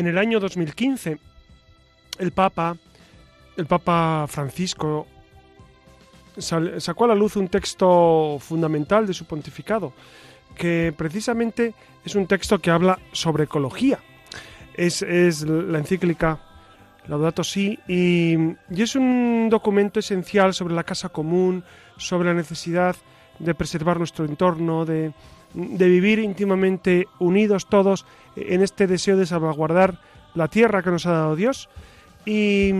En el año 2015, el Papa, el Papa Francisco, sacó a la luz un texto fundamental de su pontificado, que precisamente es un texto que habla sobre ecología. Es, la encíclica Laudato Si y, y es un documento esencial sobre la casa común, sobre la necesidad de preservar nuestro entorno, de, de vivir íntimamente unidos todos en este deseo de salvaguardar la tierra que nos ha dado Dios. Y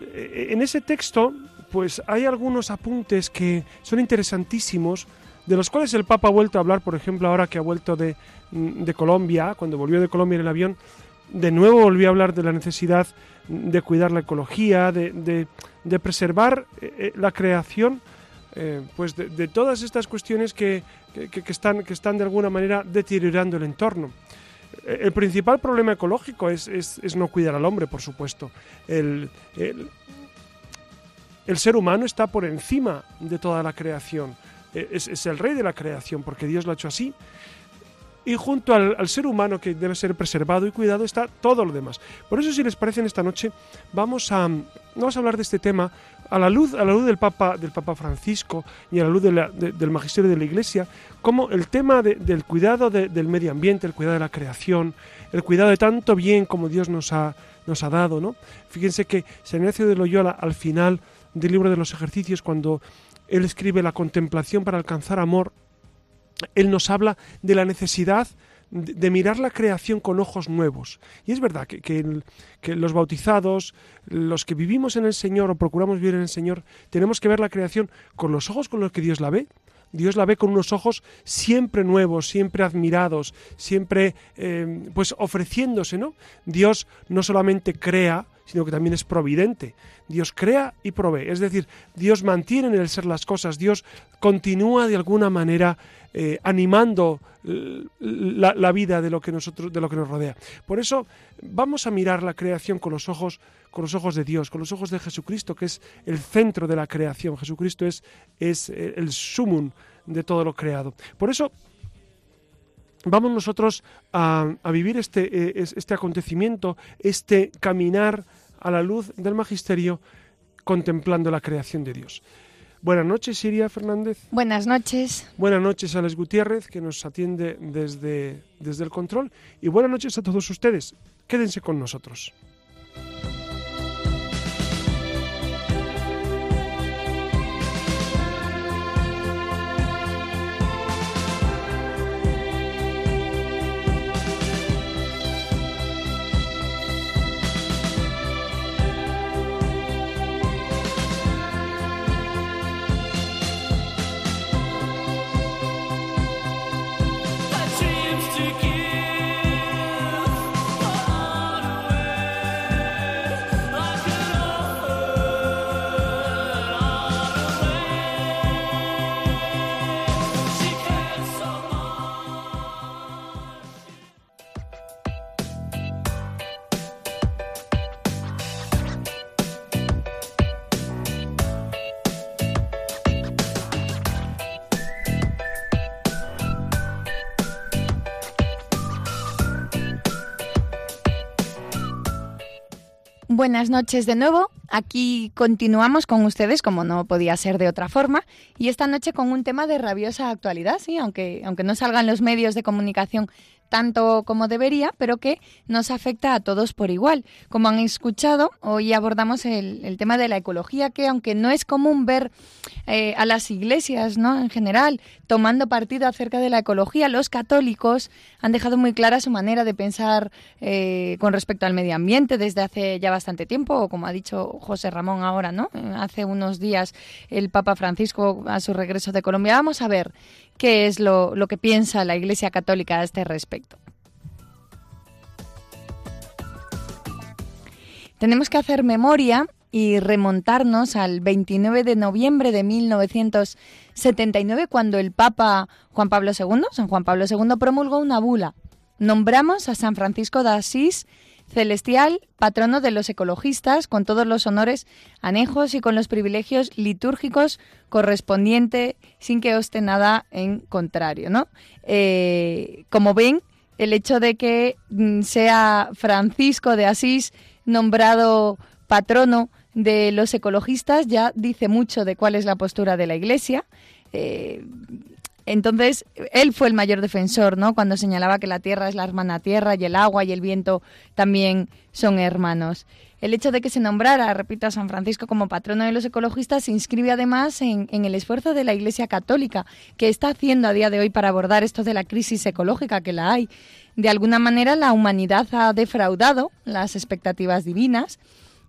eh, en ese texto, pues hay algunos apuntes que son interesantísimos, de los cuales el Papa ha vuelto a hablar, por ejemplo, ahora que ha vuelto de, de Colombia, cuando volvió de Colombia en el avión, de nuevo volvió a hablar de la necesidad de cuidar la ecología, de, de, preservar eh, eh, la creación, pues de, todas estas cuestiones que, que, están, que están de alguna manera deteriorando el entorno. Eh, el principal problema ecológico es, es, no cuidar al hombre, por supuesto. El, el, ser humano está por encima de toda la creación. Eh, es, es, el rey de la creación, porque Dios lo ha hecho así. Y junto al, al, ser humano que debe ser preservado y cuidado está todo lo demás. Por eso, si les parece, en esta noche vamos a, vamos a hablar de este tema a la luz, a la luz del, Papa, del Papa Francisco y a la luz del magisterio de la Iglesia, como el tema del cuidado del medio ambiente, el cuidado de la creación, el cuidado de tanto bien como Dios nos ha, nos ha dado. ¿no? Fíjense que San Ignacio de Loyola, al final del libro de los ejercicios, cuando él escribe la contemplación para alcanzar amor, él nos habla de la necesidad de, mirar la creación con ojos nuevos. Y es verdad que, los bautizados, los que vivimos en el Señor o procuramos vivir en el Señor, tenemos que ver la creación con los ojos con los que Dios la ve. Dios la ve con unos ojos siempre nuevos, siempre admirados, siempre eh, pues ofreciéndose, ¿no? Dios no solamente crea, sino que también es providente. Dios crea y provee, es decir, Dios mantiene en el ser las cosas, Dios continúa de alguna manera eh, animando la, vida de lo que nosotros de lo que nos rodea. Por eso vamos a mirar la creación con los ojos con los ojos de Dios, con los ojos de Jesucristo, que es el centro de la creación. Jesucristo es, es eh, el sumum de todo lo creado. Por eso vamos nosotros a, vivir este, eh, este acontecimiento, este caminar a la luz del magisterio contemplando la creación de Dios. Buenas noches, Siria Fernández. Buenas noches. Buenas noches, Alex Gutiérrez, que nos atiende desde, desde el control. Y buenas noches a todos ustedes. Quédense con nosotros. Buenas noches de nuevo. Aquí continuamos con ustedes, como no podía ser de otra forma, y esta noche con un tema de rabiosa actualidad, sí, aunque, aunque no salgan los medios de comunicación tanto como debería, pero que nos afecta a todos por igual. Como han escuchado, hoy abordamos el, tema de la ecología, que aunque no es común ver eh, a las iglesias ¿no? en general tomando partido acerca de la ecología, los católicos han dejado muy clara su manera de pensar eh, con respecto al medio ambiente desde hace ya bastante tiempo, como ha dicho José Ramón ahora, ¿no? Hace unos días el Papa Francisco a su regreso de Colombia. Vamos a ver qué es lo, lo que piensa la Iglesia Católica a este respecto. Tenemos que hacer memoria y remontarnos al 29 de noviembre de 1979, cuando el Papa Juan Pablo II, San Juan Pablo II, promulgó una bula. Nombramos a San Francisco de Asís celestial, patrono de los ecologistas, con todos los honores anejos y con los privilegios litúrgicos correspondientes, sin que oste nada en contrario, ¿no? Eh, como ven, el hecho de que mm, sea Francisco de Asís nombrado patrono de los ecologistas ya dice mucho de cuál es la postura de la Iglesia. Eh, entonces, él fue el mayor defensor, ¿no? Cuando señalaba que la tierra es la hermana tierra y el agua y el viento también son hermanos. El hecho de que se nombrara, repito, a San Francisco como patrono de los ecologistas se inscribe además en, en, el esfuerzo de la Iglesia Católica, que está haciendo a día de hoy para abordar esto de la crisis ecológica que la hay. De alguna manera, la humanidad ha defraudado las expectativas divinas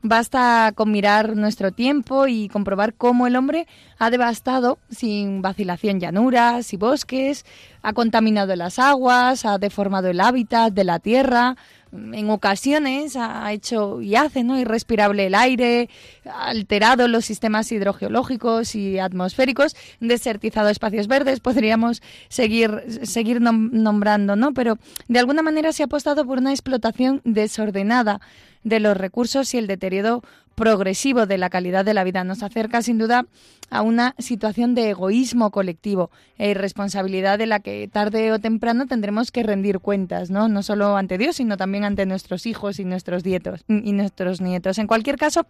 Basta con mirar nuestro tiempo y comprobar cómo el hombre ha devastado sin vacilación llanuras y bosques, ha contaminado las aguas, ha deformado el hábitat de la tierra, en ocasiones ha hecho y hace ¿no? irrespirable el aire, ha alterado los sistemas hidrogeológicos y atmosféricos, desertizado espacios verdes, podríamos seguir, seguir nombrando, ¿no? Pero de alguna manera se ha apostado por una explotación desordenada de los recursos y el deterioro progresivo de la calidad de la vida. Nos acerca sin duda a una situación de egoísmo colectivo e irresponsabilidad de la que tarde o temprano tendremos que rendir cuentas, ¿no? No solo ante Dios, sino también ante nuestros hijos y nuestros nietos y nuestros nietos. En cualquier caso,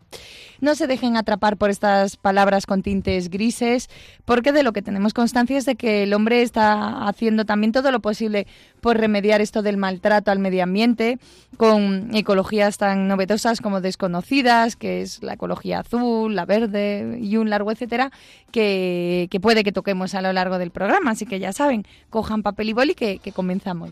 no se dejen atrapar por estas palabras con tintes grises, porque de lo que tenemos constancia es de que el hombre está haciendo también todo lo posible por remediar esto del maltrato al medio ambiente con ecologías tan novedosas como desconocidas, que la ecología azul, la verde y un largo etcétera, que, puede que toquemos a lo largo del programa. Así que ya saben, cojan papel y boli que, que comenzamos.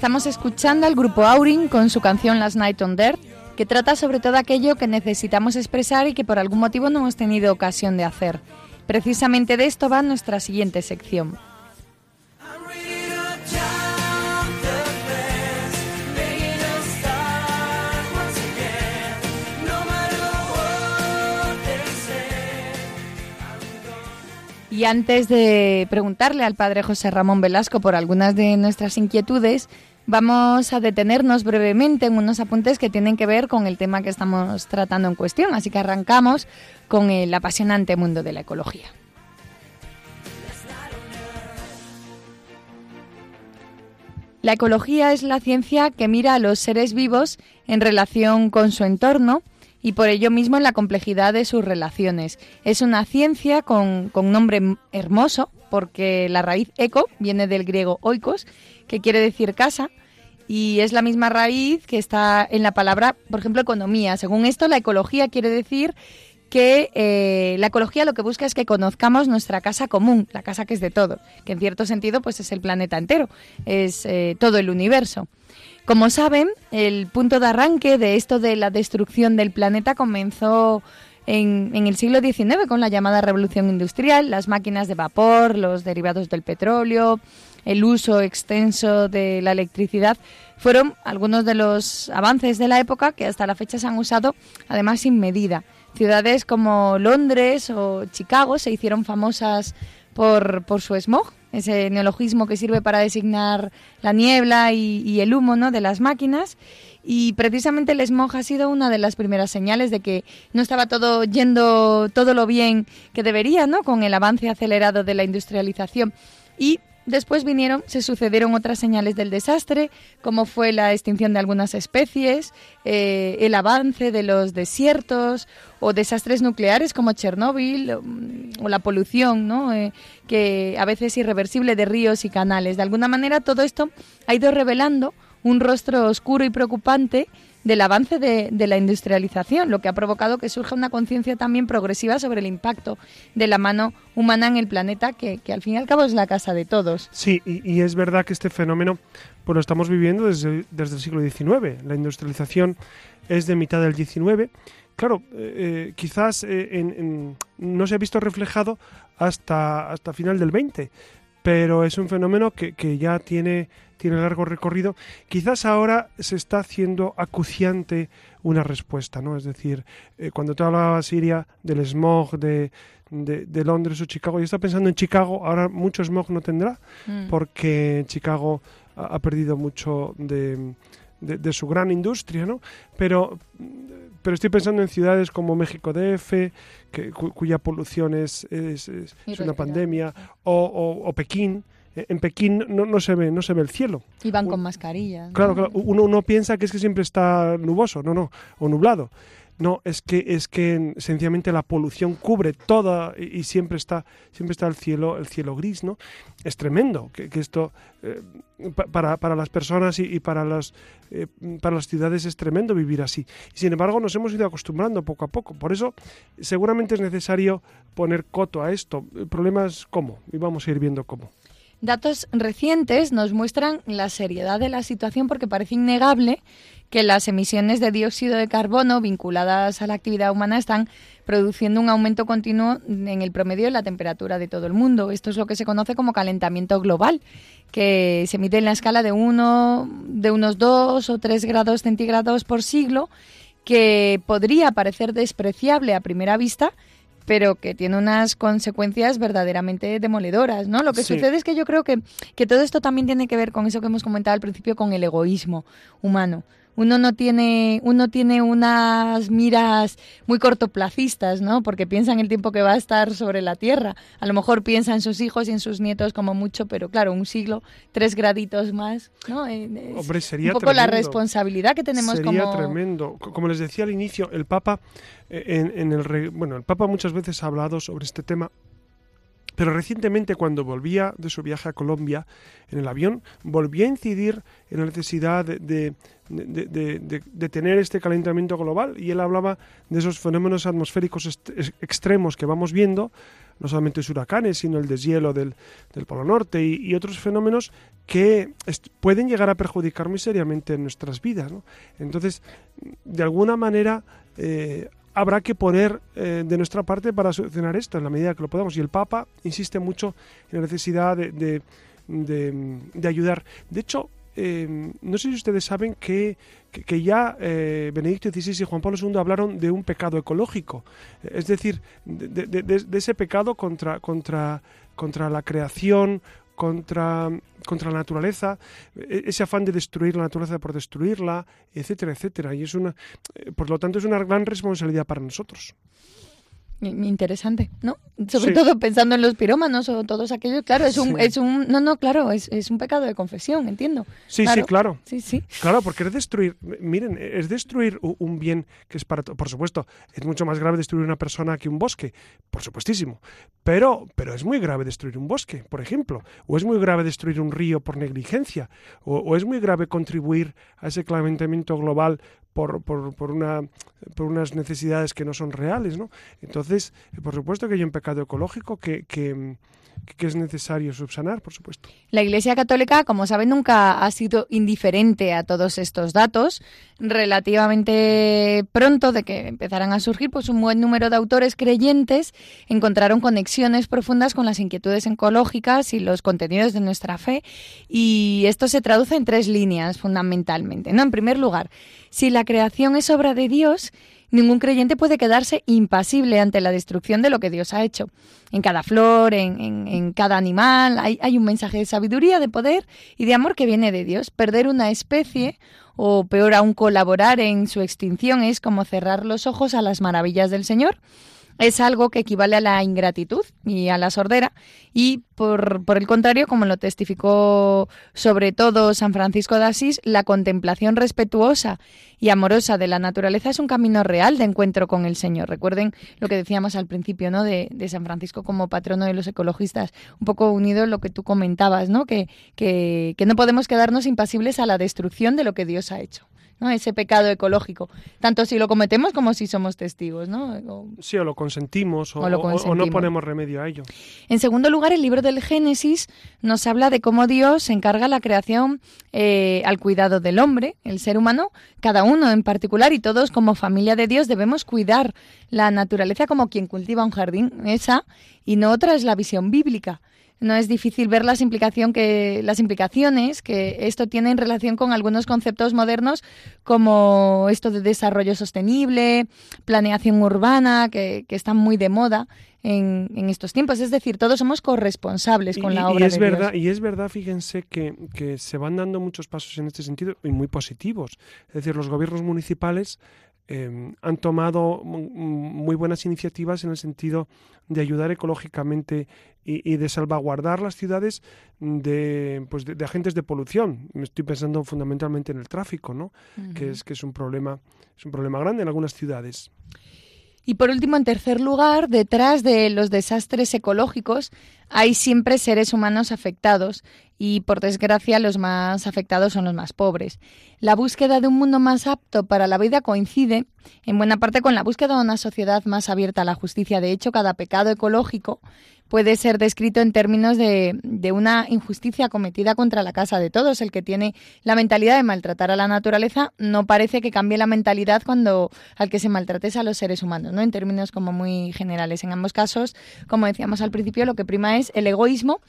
Estamos escuchando al grupo Aurin con su canción Last Night on Dirt, que trata sobre todo aquello que necesitamos expresar y que por algún motivo no hemos tenido ocasión de hacer. Precisamente de esto va nuestra siguiente sección. Y antes de preguntarle al padre José Ramón Velasco por algunas de nuestras inquietudes, vamos a detenernos brevemente en unos apuntes que tienen que ver con el tema que estamos tratando en cuestión. Así que arrancamos con el apasionante mundo de la ecología. La ecología es la ciencia que mira a los seres vivos en relación con su entorno y por ello mismo en la complejidad de sus relaciones. Es una ciencia con, con nombre hermoso porque la raíz eco viene del griego oikos, que quiere decir casa, y es la misma raíz que está en la palabra, por ejemplo, economía. Según esto, la ecología quiere decir que eh, la ecología lo que busca es que conozcamos nuestra casa común, la casa que es de todo, que en cierto sentido pues es el planeta entero, es eh, todo el universo. Como saben, el punto de arranque de esto de la destrucción del planeta comenzó en, el siglo XIX con la llamada revolución industrial, las máquinas de vapor, los derivados del petróleo, el uso extenso de la electricidad, fueron algunos de los avances de la época que hasta la fecha se han usado además sin medida. Ciudades como Londres o Chicago se hicieron famosas por, por su smog, ese neologismo que sirve para designar la niebla y, el humo ¿no? de las máquinas. Y precisamente el smog ha sido una de las primeras señales de que no estaba todo yendo todo lo bien que debería, ¿no? Con el avance acelerado de la industrialización. Y Después vinieron, se sucedieron otras señales del desastre, como fue la extinción de algunas especies, eh, el avance de los desiertos o desastres nucleares como Chernóbil o, la polución, ¿no? Eh, que a veces es irreversible de ríos y canales. De alguna manera todo esto ha ido revelando un rostro oscuro y preocupante del avance de, la industrialización, lo que ha provocado que surja una conciencia también progresiva sobre el impacto de la mano humana en el planeta, que, al fin y al cabo es la casa de todos. Sí, y, es verdad que este fenómeno pues lo estamos viviendo desde, desde el siglo XIX. La industrialización es de mitad del XIX. Claro, eh, eh, quizás eh, no se ha visto reflejado hasta, hasta final del XX, pero es un fenómeno que, que ya tiene tiene largo recorrido, quizás ahora se está haciendo acuciante una respuesta, ¿no? Es decir, eh, cuando te hablaba Siria del smog de, de, Londres o Chicago, yo estaba pensando en Chicago, ahora mucho smog no tendrá, mm. porque Chicago ha, perdido mucho de, de, su gran industria, ¿no? Pero, pero estoy pensando en ciudades como México DF, que, cuya polución es, es, una pandemia, o, o Pekín, eh, en Pekín no, no, se ve no se ve el cielo. Y van con mascarillas. Claro, claro, uno, uno piensa que es que siempre está nuboso, no, no, o nublado. No, es que es que sencillamente la polución cubre toda y, siempre está siempre está el cielo el cielo gris, ¿no? Es tremendo que, esto eh, para, para, las personas y, para las eh, para las ciudades es tremendo vivir así. Y sin embargo nos hemos ido acostumbrando poco a poco. Por eso seguramente es necesario poner coto a esto. El problema es cómo y vamos a ir viendo cómo. Datos recientes nos muestran la seriedad de la situación porque parece innegable que las emisiones de dióxido de carbono vinculadas a la actividad humana están produciendo un aumento continuo en el promedio de la temperatura de todo el mundo. Esto es lo que se conoce como calentamiento global, que se mide en la escala de, uno, de unos 2 o 3 grados centígrados por siglo, que podría parecer despreciable a primera vista, pero que tiene unas consecuencias verdaderamente demoledoras, ¿no? Lo que sucede es que yo creo que, que todo esto también tiene que ver con eso que hemos comentado al principio, con el egoísmo humano uno no tiene, uno tiene unas miras muy cortoplacistas, ¿no? Porque piensa en el tiempo que va a estar sobre la Tierra. A lo mejor piensa en sus hijos y en sus nietos como mucho, pero claro, un siglo, tres graditos más, ¿no? Hombre, sería un poco la responsabilidad que tenemos sería tremendo. Como les decía al inicio, el Papa, eh, en, en el, bueno, el Papa muchas veces ha hablado sobre este tema pero recientemente, cuando volvía de su viaje a Colombia en el avión, volvió a incidir en la necesidad de, tener este calentamiento global y él hablaba de esos fenómenos atmosféricos extremos que vamos viendo, no solamente los huracanes, sino el deshielo del, Polo Norte y, otros fenómenos que pueden llegar a perjudicar muy seriamente nuestras vidas. Entonces, de alguna manera, eh, habrá que poner eh, de nuestra parte para solucionar esto en la medida que lo podamos. Y el Papa insiste mucho en la necesidad de, de, ayudar. De hecho, eh, no sé si ustedes saben que, que, ya eh, Benedicto XVI y Juan Pablo II hablaron de un pecado ecológico, es decir, de, de ese pecado contra, contra, contra la creación, contra, contra la naturaleza, e, ese afán de destruir la naturaleza por destruirla, etcétera, etcétera. Y es una, eh, por lo tanto, es una gran responsabilidad para nosotros. Interesante, ¿no? Sobre todo pensando en los pirómanos o todos aquellos, claro, es un, es un, no, no, claro, es, es, un pecado de confesión, entiendo. Sí, sí, claro. Sí, sí. Claro, porque es destruir, miren, es destruir un bien que es para, por supuesto, es mucho más grave destruir una persona que un bosque, por supuestísimo, pero, pero es muy grave destruir un bosque, por ejemplo, o es muy grave destruir un río por negligencia, o, o es muy grave contribuir a ese calentamiento global por, por, por, una, por unas necesidades que no son reales, ¿no? Entonces, por supuesto que hay un pecado ecológico que, que que es necesario subsanar, por supuesto. La Iglesia Católica, como saben, nunca ha sido indiferente a todos estos datos. Relativamente pronto de que empezaran a surgir, pues un buen número de autores creyentes encontraron conexiones profundas con las inquietudes ecológicas y los contenidos de nuestra fe. Y esto se traduce en tres líneas fundamentalmente. ¿no? En primer lugar, si la creación es obra de Dios, ningún creyente puede quedarse impasible ante la destrucción de lo que Dios ha hecho. En cada flor, en, cada animal, hay, hay, un mensaje de sabiduría, de poder y de amor que viene de Dios. Perder una especie, o peor aún colaborar en su extinción, es como cerrar los ojos a las maravillas del Señor es algo que equivale a la ingratitud y a la sordera y por, por, el contrario, como lo testificó sobre todo San Francisco de Asís, la contemplación respetuosa y amorosa de la naturaleza es un camino real de encuentro con el Señor. Recuerden lo que decíamos al principio, ¿no? De, San Francisco como patrono de los ecologistas, un poco unido en lo que tú comentabas, ¿no? Que, que, que no podemos quedarnos impasibles a la destrucción de lo que Dios ha hecho ese pecado ecológico, tanto si lo cometemos como si somos testigos. ¿no? Sí, o lo consentimos o, no ponemos remedio a ello. En segundo lugar, el libro del Génesis nos habla de cómo Dios encarga la creación eh, al cuidado del hombre, el ser humano, cada uno en particular y todos como familia de Dios debemos cuidar la naturaleza como quien cultiva un jardín. Esa y no otra es la visión bíblica no es difícil ver las, implicación que, las implicaciones que esto tiene en relación con algunos conceptos modernos como esto de desarrollo sostenible, planeación urbana, que, están muy de moda en, estos tiempos. Es decir, todos somos corresponsables con la obra y es de verdad, Dios. Y es verdad, fíjense, que, que se van dando muchos pasos en este sentido y muy positivos. Es decir, los gobiernos municipales Em, han tomado muy buenas iniciativas en el sentido de ayudar ecológicamente y, de salvaguardar las ciudades de, pues de, agentes de polución. Me estoy pensando fundamentalmente en el tráfico, ¿no? que, es, que es un problema, es un problema grande en algunas ciudades. Y por último, en tercer lugar, detrás de los desastres ecológicos hay siempre seres humanos afectados y, por desgracia, los más afectados son los más pobres. La búsqueda de un mundo más apto para la vida coincide en buena parte con la búsqueda de una sociedad más abierta a la justicia. De hecho, cada pecado ecológico puede ser descrito en términos de, una injusticia cometida contra la casa de todos. El que tiene la mentalidad de maltratar a la naturaleza no parece que cambie la mentalidad cuando al que se maltrates a los seres humanos, ¿no? En términos como muy generales. En ambos casos, como decíamos al principio, lo que prima es el egoísmo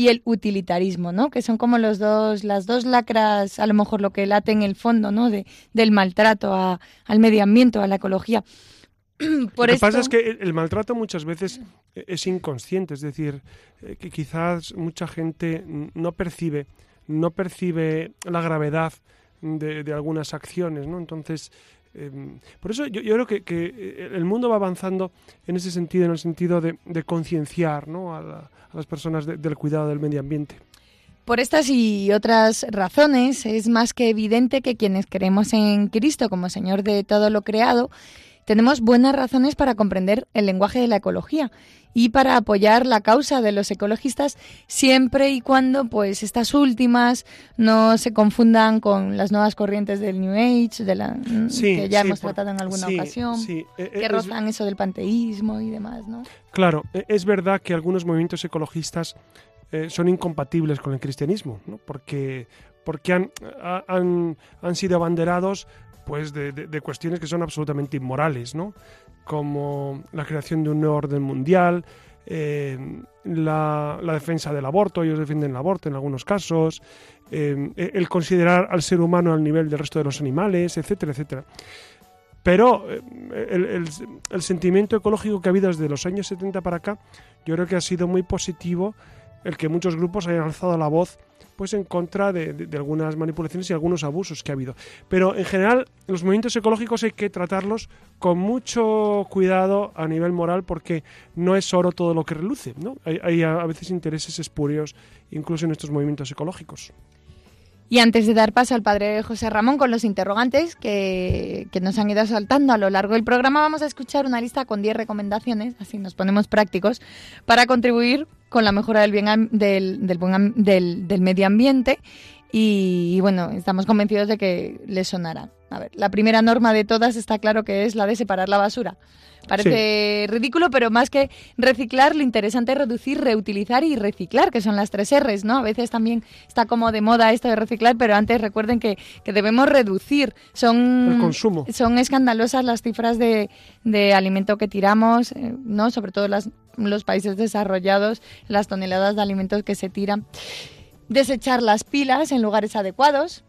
y el utilitarismo, ¿no? Que son como los dos, las dos lacras, a lo mejor lo que late en el fondo, ¿no? De, del maltrato a, al medio ambiente, a la ecología. Lo que pasa es que el maltrato muchas veces es inconsciente, es decir, eh, que quizás mucha gente no percibe, no percibe la gravedad de, algunas acciones, ¿no? Entonces, em, por eso yo, creo que, que, el mundo va avanzando en ese sentido, en el sentido de, concienciar a, las personas del cuidado del medio ambiente. Por estas y otras razones es más que evidente que quienes creemos en Cristo como Señor de todo lo creado, tenemos buenas razones para comprender el lenguaje de la ecología y para apoyar la causa de los ecologistas siempre y cuando pues estas últimas no se confundan con las nuevas corrientes del New Age, de la que ya hemos tratado en alguna ocasión, e, e, que rozan eso del panteísmo y demás, ¿no? Claro, e, es verdad que algunos movimientos ecologistas eh, son incompatibles con el cristianismo, ¿no? porque, porque han, han, han sido abanderados pues de, cuestiones que son absolutamente inmorales, ¿no? Como la creación de un nuevo orden mundial, eh, la, defensa del aborto, ellos defienden el aborto en algunos casos, eh, el considerar al ser humano al nivel del resto de los animales, etcétera, etcétera. Pero eh, el, el, sentimiento ecológico que ha habido desde los años 70 para acá, yo creo que ha sido muy positivo el que muchos grupos hayan alzado la voz pues en contra de, algunas manipulaciones y algunos abusos que ha habido. Pero en general los movimientos ecológicos hay que tratarlos con mucho cuidado a nivel moral porque no es oro todo lo que reluce. ¿no? Hay, a veces intereses espurios incluso en estos movimientos ecológicos. Y antes de dar paso al padre José Ramón con los interrogantes que, que, nos han ido saltando a lo largo del programa, vamos a escuchar una lista con 10 recomendaciones, así nos ponemos prácticos, para contribuir con la mejora del, bien, del, del, del, medio ambiente y, bueno, estamos convencidos de que les sonará. A ver, la primera norma de todas está claro que es la de separar la basura. Parece ridículo, pero más que reciclar, lo interesante es reducir, reutilizar y reciclar, que son las tres R's, ¿no? A veces también está como de moda esto de reciclar, pero antes recuerden que, debemos reducir. Son, El consumo. Son escandalosas las cifras de, de alimento que tiramos, eh, ¿no? Sobre todo las, los países desarrollados, las toneladas de alimentos que se tiran. Desechar las pilas en lugares adecuados,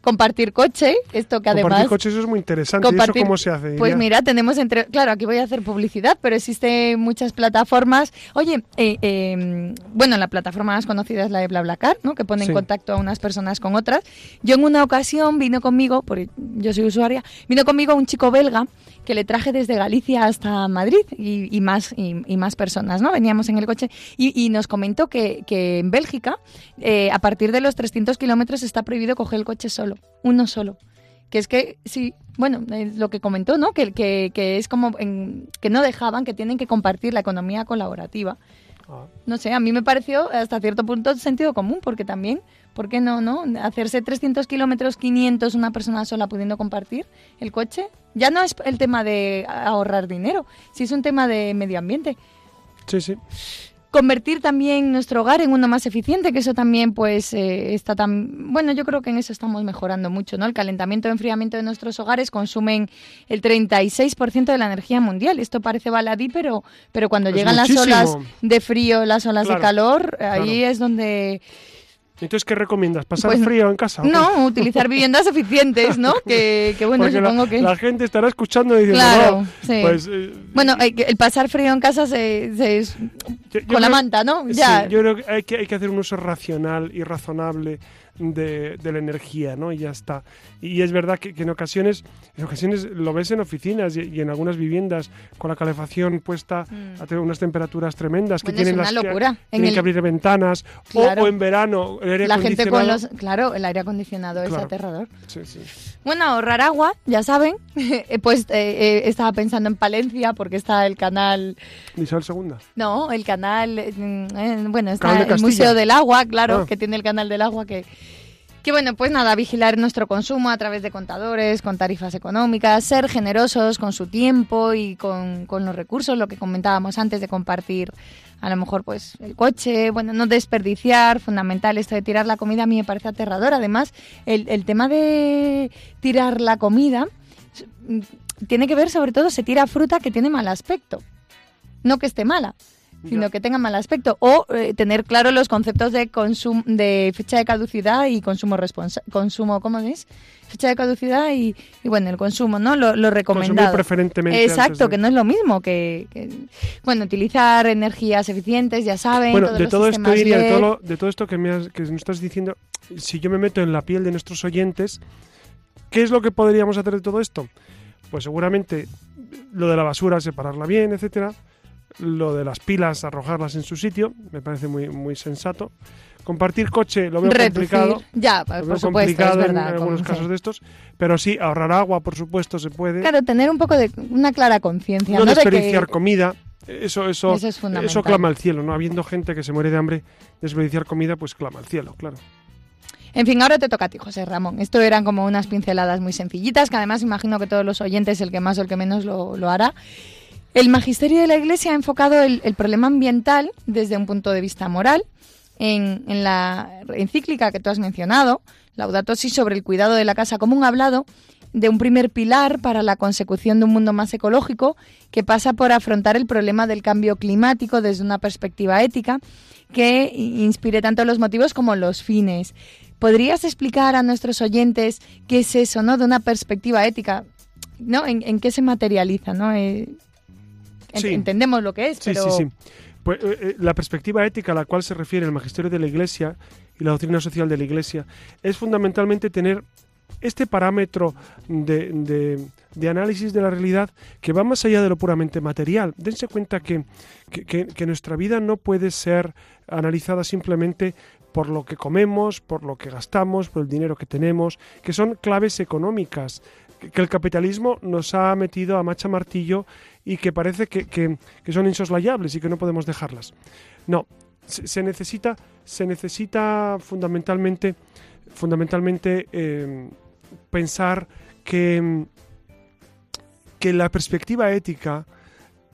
compartir coche, esto que además... Compartir coche, eso es muy interesante. ¿Y eso cómo se hace? Pues mira, tenemos entre... Claro, aquí voy a hacer publicidad, pero existen muchas plataformas. Oye, eh, em, bueno, la plataforma más conocida es la de BlaBlaCar, ¿no? Que pone en contacto a unas personas con otras. Yo en una ocasión vino conmigo, porque yo soy usuaria, vino conmigo un chico belga que le traje desde Galicia hasta Madrid y, más, y, más personas, ¿no? Veníamos en el coche y, nos comentó que, en Bélgica, eh, a partir de los 300 kilómetros está prohibido coger el coche solo, uno solo. Que es que, sí, bueno, lo que comentó, ¿no? Que, que, que es como que no dejaban, que tienen que compartir la economía colaborativa. No sé, a mí me pareció hasta cierto punto sentido común, porque también ¿Por qué no, no? Hacerse 300 kilómetros, 500 una persona sola pudiendo compartir el coche. Ya no es el tema de ahorrar dinero, sí es un tema de medio ambiente. Sí, sí. Convertir también nuestro hogar en uno más eficiente, que eso también pues eh, está tan... Bueno, yo creo que en eso estamos mejorando mucho, ¿no? El calentamiento y enfriamiento de nuestros hogares consumen el 36% de la energía mundial. Esto parece baladí, pero, pero cuando llegan las olas de frío, las olas de calor, ahí es donde entonces, ¿qué recomiendas? ¿Pasar pues frío en casa? No, utilizar viviendas eficientes, ¿no? Que, bueno, supongo la, que... La gente estará escuchando y diciendo, claro, sí. pues... Eh, bueno, el pasar frío en casa se, con la manta, ¿no? Ya. yo creo que hay, que hay que hacer un uso racional y razonable de, de, la energía, ¿no? Y ya está. Y es verdad que, en ocasiones, en ocasiones lo ves en oficinas y, en algunas viviendas con la calefacción puesta mm. a tener unas temperaturas tremendas que tienen las locura. Que, tienen que abrir ventanas o, en verano el aire la gente con los claro el aire acondicionado es aterrador. Sí, sí. Bueno ahorrar agua ya saben pues eh, eh, estaba pensando en Palencia porque está el canal Isabel Segunda. No el canal eh, bueno está el Museo del Agua claro ah. que tiene el canal del agua que que bueno, pues nada, vigilar nuestro consumo a través de contadores, con tarifas económicas, ser generosos con su tiempo y con, los recursos, lo que comentábamos antes de compartir a lo mejor pues el coche, bueno, no desperdiciar, fundamental esto de tirar la comida a mí me parece aterrador. Además, el, el tema de tirar la comida tiene que ver sobre todo se tira fruta que tiene mal aspecto, no que esté mala sino que tenga mal aspecto. O eh, tener claro los conceptos de consumo, de fecha de caducidad y consumo responsable. Consumo, ¿cómo es? Fecha de caducidad y, bueno, el consumo, ¿no? Lo, lo recomendado. preferentemente. Exacto, que no es lo mismo que, Bueno, utilizar energías eficientes, ya saben. Bueno, de todo esto, Iria, de todo, de todo esto que me, que me estás diciendo, si yo me meto en la piel de nuestros oyentes, ¿qué es lo que podríamos hacer de todo esto? Pues seguramente lo de la basura, separarla bien, etcétera lo de las pilas, arrojarlas en su sitio, me parece muy, muy sensato. Compartir coche lo veo complicado. Ya, por supuesto, es verdad, en algunos casos de estos. Pero sí, ahorrar agua, por supuesto, se puede. Claro, tener un poco de una clara conciencia. No, desperdiciar comida. Eso, eso, eso, clama al cielo, ¿no? Habiendo gente que se muere de hambre, desperdiciar comida, pues clama al cielo, claro. En fin, ahora te toca a ti, José Ramón. Esto eran como unas pinceladas muy sencillitas, que además imagino que todos los oyentes, el que más o el que menos, lo, lo hará. El magisterio de la Iglesia ha enfocado el, problema ambiental desde un punto de vista moral. En, la encíclica que tú has mencionado, Laudato Si, sobre el cuidado de la casa común, ha hablado de un primer pilar para la consecución de un mundo más ecológico que pasa por afrontar el problema del cambio climático desde una perspectiva ética que inspire tanto los motivos como los fines. ¿Podrías explicar a nuestros oyentes qué es eso, ¿no? De una perspectiva ética, ¿no? ¿En, qué se materializa, ¿no? Eh, entendemos lo que es, sí, Sí, sí, pues, eh, eh, la perspectiva ética a la cual se refiere el magisterio de la Iglesia y la doctrina social de la Iglesia es fundamentalmente tener este parámetro de, de, análisis de la realidad que va más allá de lo puramente material. Dense cuenta que, que, nuestra vida no puede ser analizada simplemente por lo que comemos, por lo que gastamos, por el dinero que tenemos, que son claves económicas que el capitalismo nos ha metido a macha martillo y que parece que, son insoslayables y que no podemos dejarlas. No, se, necesita, se necesita fundamentalmente, fundamentalmente eh, pensar que, que la perspectiva ética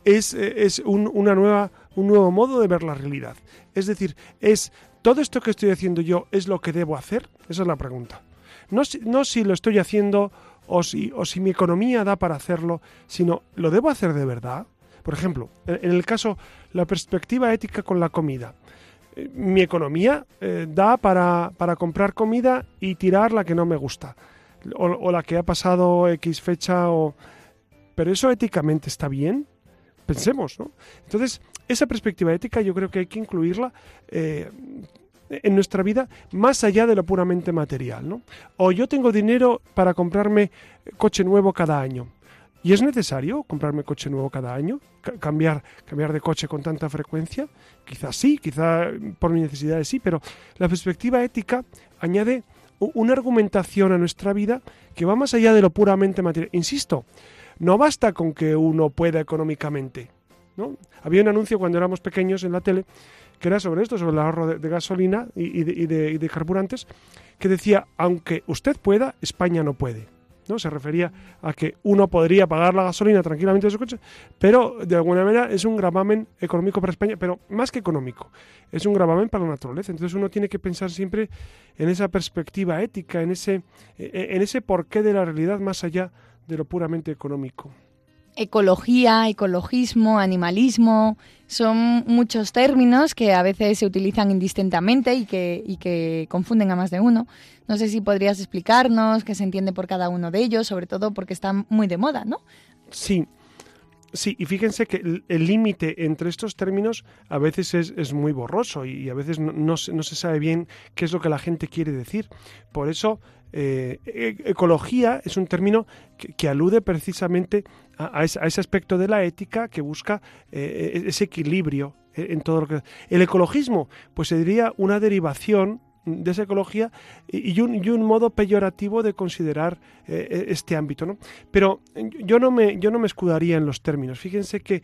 es, es un, una nueva, un nuevo modo de ver la realidad. Es decir, es todo esto que estoy haciendo yo es lo que debo hacer. Esa es la pregunta. No no si lo estoy haciendo o si, o si mi economía da para hacerlo, sino lo debo hacer de verdad. Por ejemplo, en el caso, la perspectiva ética con la comida. Eh, mi economía eh, da para, para, comprar comida y tirar la que no me gusta. O, la que ha pasado X fecha o... Pero eso éticamente está bien. Pensemos, ¿no? Entonces, esa perspectiva ética yo creo que hay que incluirla eh, en nuestra vida más allá de lo puramente material, ¿no? O yo tengo dinero para comprarme coche nuevo cada año. ¿Y es necesario comprarme coche nuevo cada año? ¿Cambiar, cambiar de coche con tanta frecuencia? Quizás sí, quizá por mis necesidades sí, pero la perspectiva ética añade una argumentación a nuestra vida que va más allá de lo puramente material. Insisto, no basta con que uno pueda económicamente. ¿no? Había un anuncio cuando éramos pequeños en la tele que era sobre esto, sobre el ahorro de, gasolina y, de, carburantes, que decía, aunque usted pueda, España no puede. ¿no? Se refería a que uno podría pagar la gasolina tranquilamente de su coche, pero de alguna manera es un gravamen económico para España, pero más que económico, es un gravamen para la naturaleza. Entonces uno tiene que pensar siempre en esa perspectiva ética, en ese, en ese porqué de la realidad más allá de lo puramente económico ecología, ecologismo, animalismo, son muchos términos que a veces se utilizan indistintamente y que, y que confunden a más de uno. No sé si podrías explicarnos qué se entiende por cada uno de ellos, sobre todo porque están muy de moda, ¿no? Sí. Sí, y fíjense que el límite entre estos términos a veces es, es muy borroso y, a veces no, no, no, se sabe bien qué es lo que la gente quiere decir. Por eso, eh, ecología es un término que, que alude precisamente a, ese, aspecto de la ética que busca eh, ese equilibrio en todo lo que... El ecologismo, pues se diría una derivación de esa ecología y un, y un modo peyorativo de considerar eh, este ámbito. ¿no? Pero yo no, me, yo no me escudaría en los términos. Fíjense que,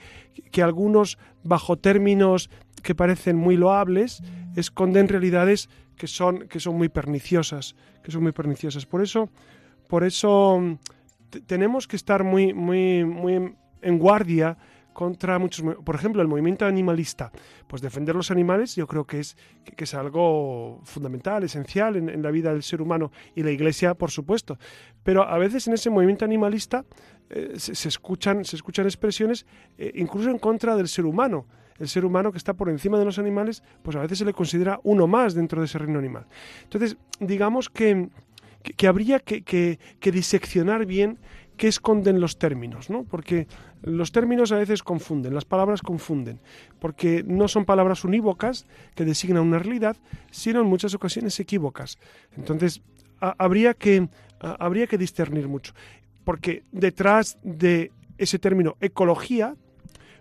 que algunos, bajo términos que parecen muy loables, esconden realidades que son, que son muy perniciosas, que son muy perniciosas. Por eso, por eso tenemos que estar muy, muy, muy en guardia contra muchos, por ejemplo, el movimiento animalista, pues defender los animales yo creo que es, que es algo fundamental, esencial en, en, la vida del ser humano y la Iglesia, por supuesto. Pero a veces en ese movimiento animalista eh, se, escuchan, se escuchan expresiones eh, incluso en contra del ser humano. El ser humano que está por encima de los animales, pues a veces se le considera uno más dentro de ese reino animal. Entonces, digamos que, que, que habría que, que diseccionar bien qué esconden los términos, ¿no? Porque los términos a veces confunden, las palabras confunden, porque no son palabras unívocas que designan una realidad, sino en muchas ocasiones equívocas. Entonces, habría, que, habría que discernir mucho, porque detrás de ese término ecología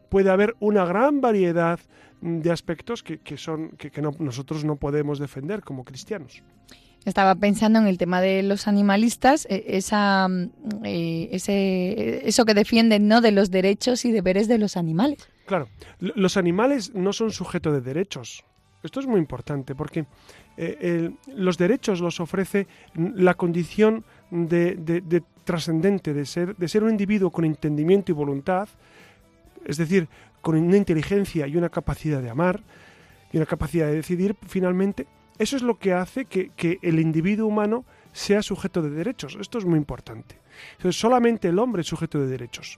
puede haber una gran variedad de aspectos que, que son que, que no, nosotros no podemos defender como cristianos. Estaba pensando en el tema de los animalistas, esa, eh, ese, eso que defienden ¿no? de los derechos y deberes de los animales. Claro, los animales no son sujeto de derechos. Esto es muy importante porque eh, los derechos los ofrece la condición de, de, de trascendente, de ser, de ser un individuo con entendimiento y voluntad, es decir, con una inteligencia y una capacidad de amar y una capacidad de decidir finalmente eso es lo que hace que, el individuo humano sea sujeto de derechos. Esto es muy importante. Entonces, solamente el hombre es sujeto de derechos.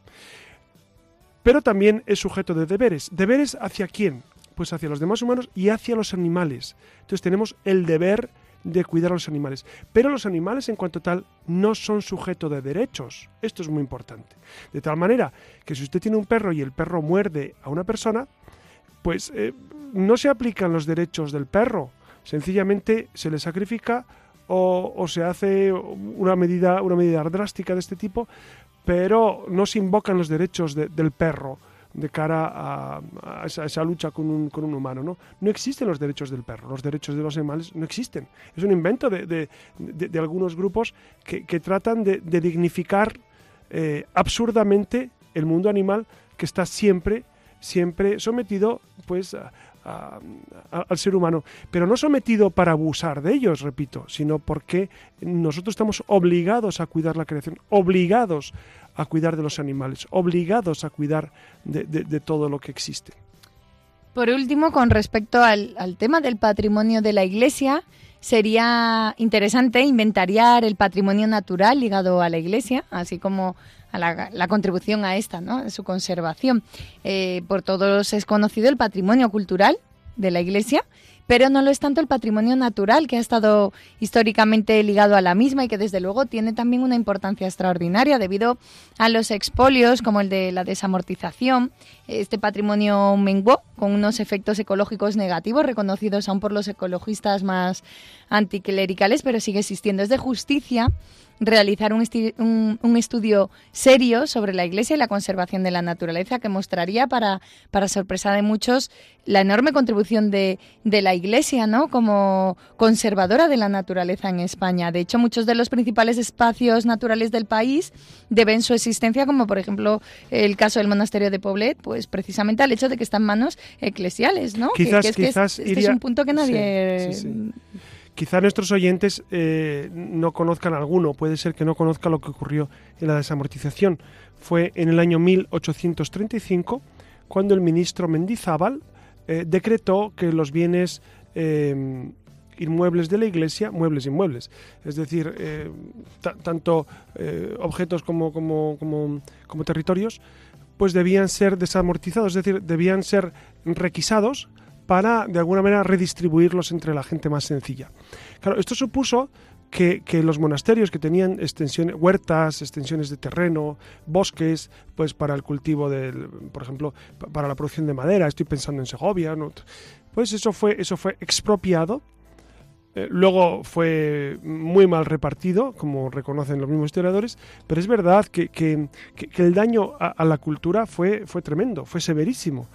Pero también es sujeto de deberes. ¿Deberes hacia quién? Pues hacia los demás humanos y hacia los animales. Entonces tenemos el deber de cuidar a los animales. Pero los animales en cuanto tal no son sujeto de derechos. Esto es muy importante. De tal manera que si usted tiene un perro y el perro muerde a una persona, pues eh, no se aplican los derechos del perro, sencillamente se le sacrifica o, se hace una medida, una medida drástica de este tipo, pero no se invocan los derechos de, del perro de cara a, a, esa, esa, lucha con un, con un, humano. ¿no? no existen los derechos del perro, los derechos de los animales no existen. Es un invento de, de, de algunos grupos que, que tratan de, dignificar eh, absurdamente el mundo animal que está siempre, siempre sometido pues, a, al ser humano, pero no sometido para abusar de ellos, repito, sino porque nosotros estamos obligados a cuidar la creación, obligados a cuidar de los animales, obligados a cuidar de, todo lo que existe. Por último, con respecto al, al tema del patrimonio de la Iglesia, sería interesante inventariar el patrimonio natural ligado a la Iglesia, así como a la, contribución a esta, ¿no? su conservación. Eh, por todos es conocido el patrimonio cultural de la Iglesia, pero no lo es tanto el patrimonio natural que ha estado históricamente ligado a la misma y que desde luego tiene también una importancia extraordinaria debido a los expolios como el de la desamortización. Este patrimonio menguó con unos efectos ecológicos negativos reconocidos aún por los ecologistas más anticlericales, pero sigue existiendo. Es de justicia realizar un, un, estudio serio sobre la Iglesia y la conservación de la naturaleza que mostraría, para, para sorpresa de muchos, la enorme contribución de, de, la Iglesia ¿no? como conservadora de la naturaleza en España. De hecho, muchos de los principales espacios naturales del país deben su existencia, como por ejemplo el caso del monasterio de Poblet, pues precisamente al hecho de que está en manos eclesiales. ¿no? Quizás, que, quizás este es un punto que nadie... Quizá nuestros oyentes eh, no conozcan alguno, puede ser que no conozca lo que ocurrió en la desamortización. Fue en el año 1835 cuando el ministro Mendizábal eh, decretó que los bienes eh, inmuebles de la iglesia, muebles inmuebles, es decir, tanto objetos como, como, como, como territorios, pues debían ser desamortizados, es decir, debían ser requisados para de alguna manera redistribuirlos entre la gente más sencilla. Esto supuso que, los monasterios que tenían extensiones, huertas, extensiones de terreno, bosques, pues para el cultivo del, por ejemplo, para la producción de madera, estoy pensando en Segovia, pues eso fue, eso fue expropiado. Eh, luego fue muy mal repartido, como reconocen los mismos historiadores, pero es verdad que, el daño a, a, la cultura fue, fue tremendo, fue severísimo.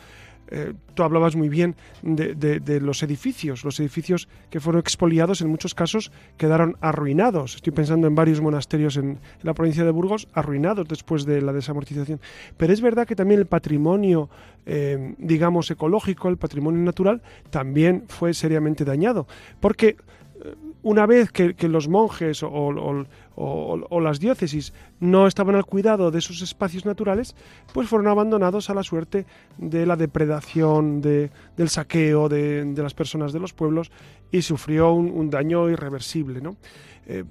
Eh, tú hablabas muy bien de, los edificios, los edificios que fueron expoliados en muchos casos quedaron arruinados. Estoy pensando en varios monasterios en, la provincia de Burgos arruinados después de la desamortización. Pero es verdad que también el patrimonio, eh, digamos, ecológico, el patrimonio natural, también fue seriamente dañado. Porque una vez que, los monjes o, las diócesis no estaban al cuidado de esos espacios naturales, pues fueron abandonados a la suerte de la depredación, de, del saqueo de, las personas de los pueblos y sufrió un, daño irreversible. ¿no? Eh,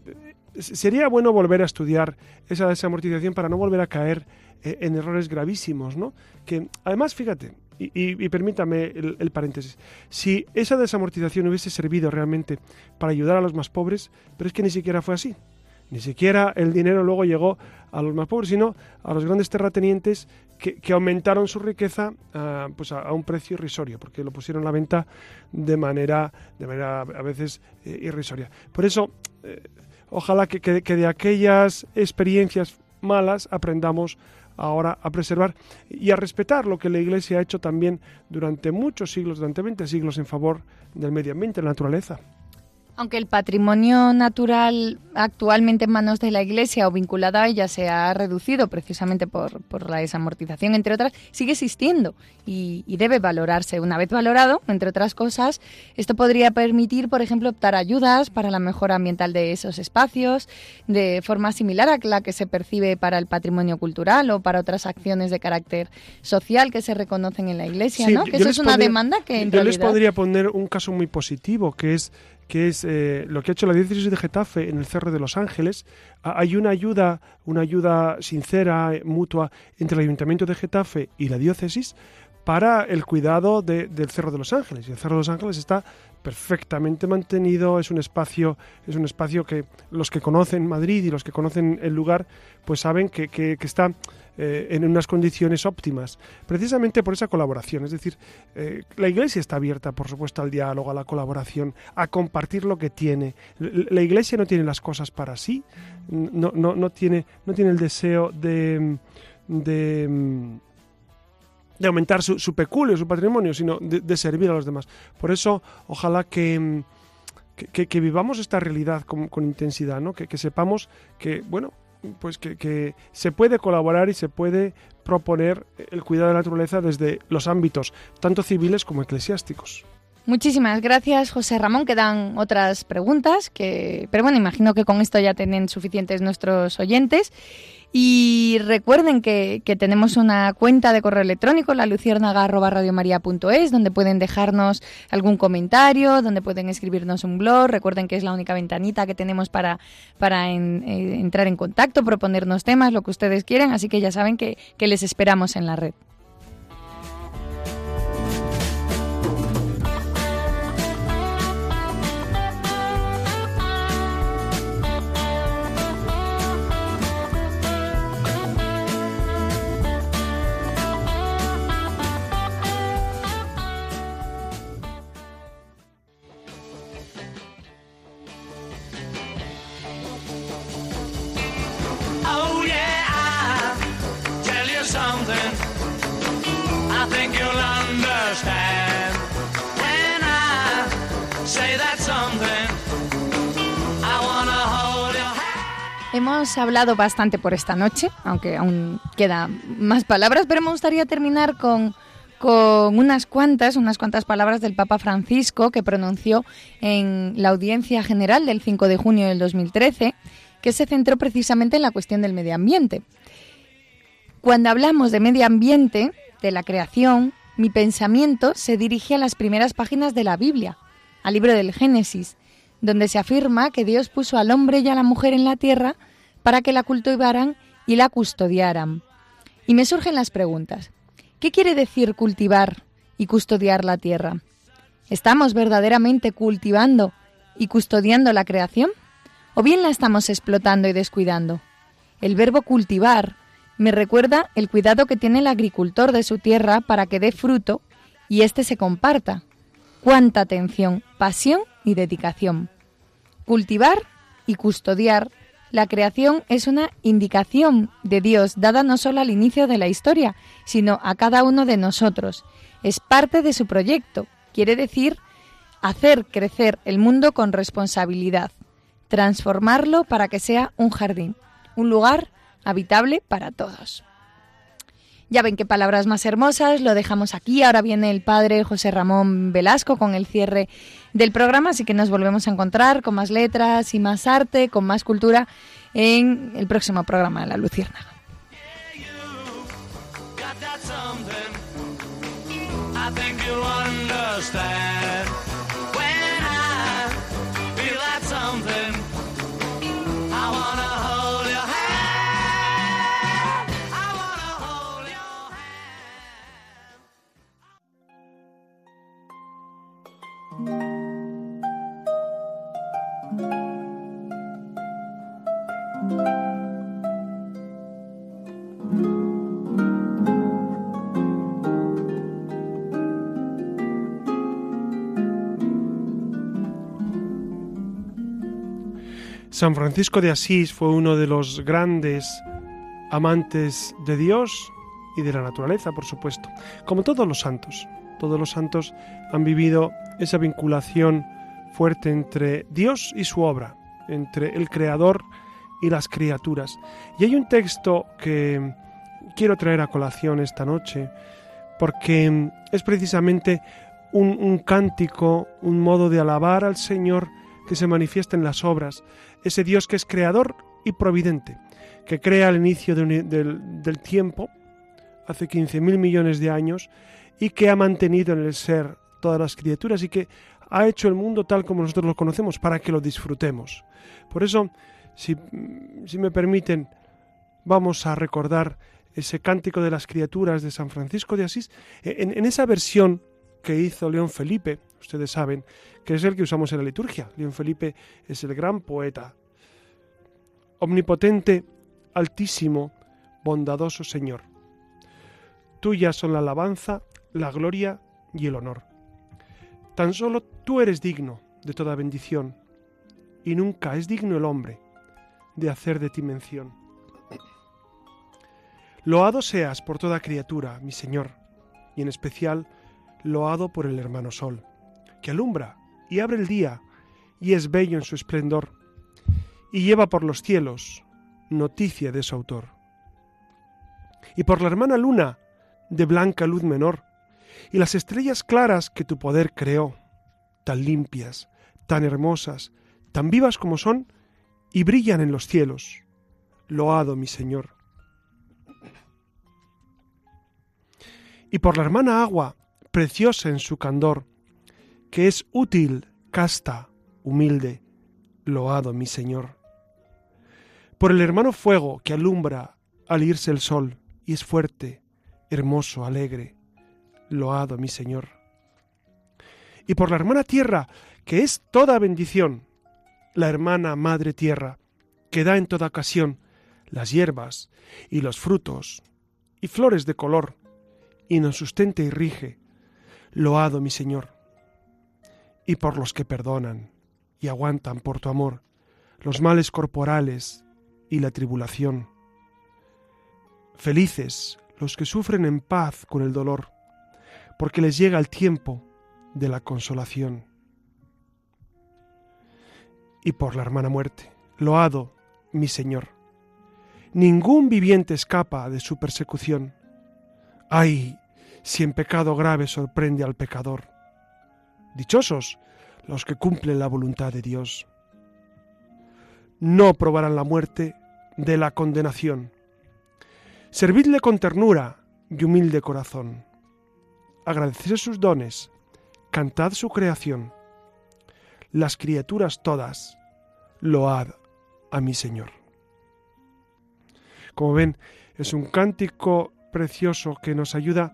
sería bueno volver a estudiar esa desamortización para no volver a caer eh, en errores gravísimos, ¿no? Que además, fíjate, y, permítame el, paréntesis, si esa desamortización hubiese servido realmente para ayudar a los más pobres, pero es que ni siquiera fue así. Ni siquiera el dinero luego llegó a los más pobres, sino a los grandes terratenientes que, aumentaron su riqueza ah, pues a, un precio irrisorio, porque lo pusieron a la venta de manera, de manera a veces eh, irrisoria. Por eso, eh, ojalá que, que de aquellas experiencias malas aprendamos ahora a preservar y a respetar lo que la Iglesia ha hecho también durante muchos siglos, durante 20 siglos en favor del medio ambiente, la naturaleza. Aunque el patrimonio natural actualmente en manos de la Iglesia o vinculado a ella se ha reducido precisamente por, por la desamortización, entre otras, sigue existiendo y, debe valorarse. Una vez valorado, entre otras cosas, esto podría permitir, por ejemplo, optar ayudas para la mejora ambiental de esos espacios, de forma similar a la que se percibe para el patrimonio cultural o para otras acciones de carácter social que se reconocen en la Iglesia, ¿no? Que eso es una demanda que Yo les podría poner un caso muy positivo, que es que es eh, lo que ha hecho la diócesis de Getafe en el Cerro de los Ángeles. Hay una ayuda, una ayuda sincera, eh, mutua, entre el Ayuntamiento de Getafe y la diócesis para el cuidado del Cerro de los Ángeles. Y el Cerro de los Ángeles está perfectamente mantenido, es un espacio, es un espacio que los que conocen Madrid y los que conocen el lugar, pues saben que, que, está eh, en unas condiciones óptimas, precisamente por esa colaboración. Es decir, eh, la Iglesia está abierta, por supuesto, al diálogo, a la colaboración, a compartir lo que tiene. La Iglesia no tiene las cosas para sí, no, no, no, tiene, no tiene el deseo de, de de aumentar su, su, peculio, su patrimonio, sino de, servir a los demás. Por eso, ojalá que, que, vivamos esta realidad con, intensidad, ¿no? Que, sepamos que, bueno, pues que, que se puede colaborar y se puede proponer el cuidado de la naturaleza desde los ámbitos tanto civiles como eclesiásticos. Muchísimas gracias, José Ramón. Quedan otras preguntas, que, pero bueno, imagino que con esto ya tienen suficientes nuestros oyentes. Y recuerden que, tenemos una cuenta de correo electrónico, la luciérnaga.radiomaria.es, donde pueden dejarnos algún comentario, donde pueden escribirnos un blog. Recuerden que es la única ventanita que tenemos para, para eh, entrar en contacto, proponernos temas, lo que ustedes quieran. Así que ya saben que les esperamos en la red. Hemos hablado bastante por esta noche, aunque aún quedan más palabras, pero me gustaría terminar con, con unas cuantas, unas cuantas palabras del Papa Francisco que pronunció en la audiencia general del 5 de junio del 2013, que se centró precisamente en la cuestión del medio ambiente. Cuando hablamos de medio ambiente, de la creación, mi pensamiento se dirige a las primeras páginas de la Biblia, al libro del Génesis, donde se afirma que Dios puso al hombre y a la mujer en la tierra para que la cultivaran y la custodiaran. Y me surgen las preguntas. ¿Qué quiere decir cultivar y custodiar la tierra? ¿Estamos verdaderamente cultivando y custodiando la creación? ¿O bien la estamos explotando y descuidando? El verbo cultivar me recuerda el cuidado que tiene el agricultor de su tierra para que dé fruto y éste se comparta. Cuánta atención, pasión y dedicación. Cultivar y custodiar la creación es una indicación de Dios dada no solo al inicio de la historia, sino a cada uno de nosotros. Es parte de su proyecto, quiere decir hacer crecer el mundo con responsabilidad, transformarlo para que sea un jardín, un lugar habitable para todos. Ya ven qué palabras más hermosas, lo dejamos aquí. Ahora viene el padre José Ramón Velasco con el cierre del programa, así que nos volvemos a encontrar con más letras y más arte, con más cultura en el próximo programa de La Luciérnaga. San Francisco de Asís fue uno de los grandes amantes de Dios y de la naturaleza, por supuesto, como todos los santos. Todos los santos han vivido esa vinculación fuerte entre Dios y su obra, entre el Creador y las criaturas. Y hay un texto que quiero traer a colación esta noche, porque es precisamente un, cántico, un modo de alabar al Señor que se manifiesta en las obras, ese Dios que es creador y providente, que crea al inicio del, tiempo, hace 15.000 millones de años, y que ha mantenido en el ser todas las criaturas y que ha hecho el mundo tal como nosotros lo conocemos para que lo disfrutemos. Por eso, si, me permiten, vamos a recordar ese cántico de las criaturas de San Francisco de Asís, en, en esa versión que hizo León Felipe, ustedes saben, que es el que usamos en la liturgia. León Felipe es el gran poeta. Omnipotente, altísimo, bondadoso Señor. Tuyas son la alabanza, la gloria y el honor. Tan solo tú eres digno de toda bendición, y nunca es digno el hombre de hacer de ti mención. Loado seas por toda criatura, mi Señor, y en especial loado por el hermano Sol, que alumbra y abre el día, y es bello en su esplendor, y lleva por los cielos noticia de su autor. Y por la hermana luna, de blanca luz menor, y las estrellas claras que tu poder creó, tan limpias, tan hermosas, tan vivas como son, y brillan en los cielos. Loado mi Señor. Y por la hermana agua, preciosa en su candor, que es útil, casta, humilde, loado mi Señor. Por el hermano fuego que alumbra al irse el sol, y es fuerte, hermoso, alegre, loado mi Señor. Y por la hermana tierra, que es toda bendición, la hermana madre tierra, que da en toda ocasión las hierbas y los frutos y flores de color, y nos sustenta y rige, loado mi Señor. Y por los que perdonan y aguantan por tu amor los males corporales y la tribulación. Felices los que sufren en paz con el dolor, porque les llega el tiempo de la consolación. Y por la hermana muerte, loado mi Señor. Ningún viviente escapa de su persecución. Ay, si en pecado grave sorprende al pecador. Dichosos los que cumplen la voluntad de Dios. No probarán la muerte de la condenación. Servidle con ternura y humilde corazón. Agradeced sus dones, cantad su creación. Las criaturas todas, load a mi Señor. Como ven, es un cántico precioso que nos ayuda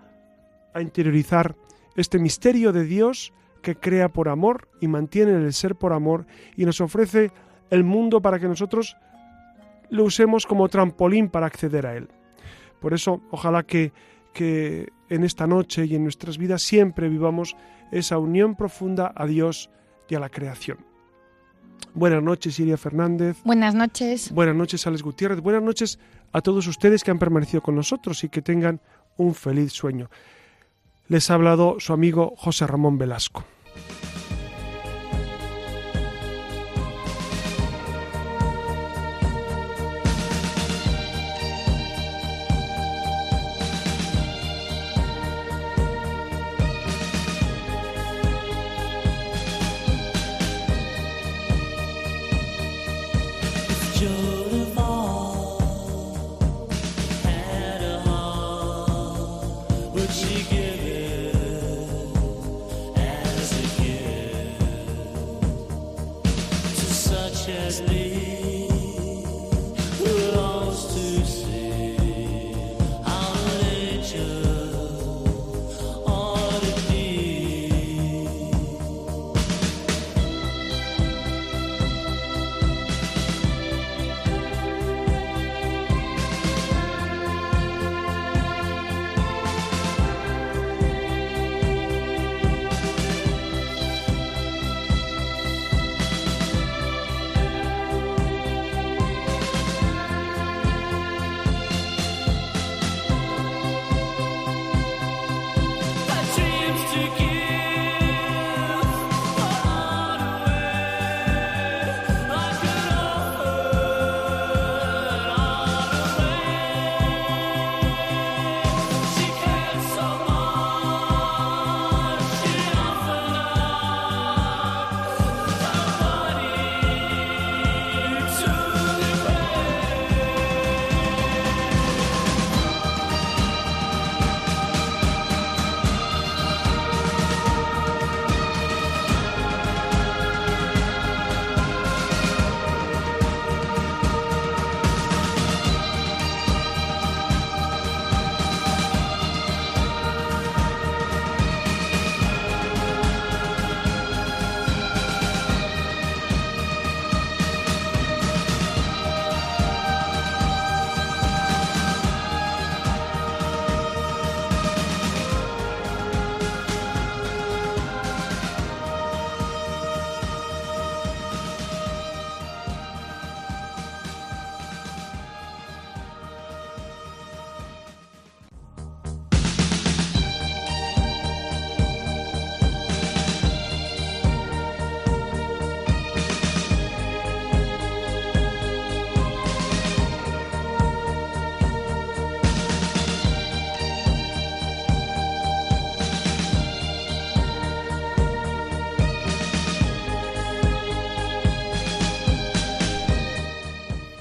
a interiorizar este misterio de Dios que crea por amor y mantiene el ser por amor y nos ofrece el mundo para que nosotros lo usemos como trampolín para acceder a él. Por eso, ojalá que, que en esta noche y en nuestras vidas siempre vivamos esa unión profunda a Dios y a la creación. Buenas noches, Iria Fernández. Buenas noches. Buenas noches, Alex Gutiérrez. Buenas noches a todos ustedes que han permanecido con nosotros y que tengan un feliz sueño. Les ha hablado su amigo José Ramón Velasco.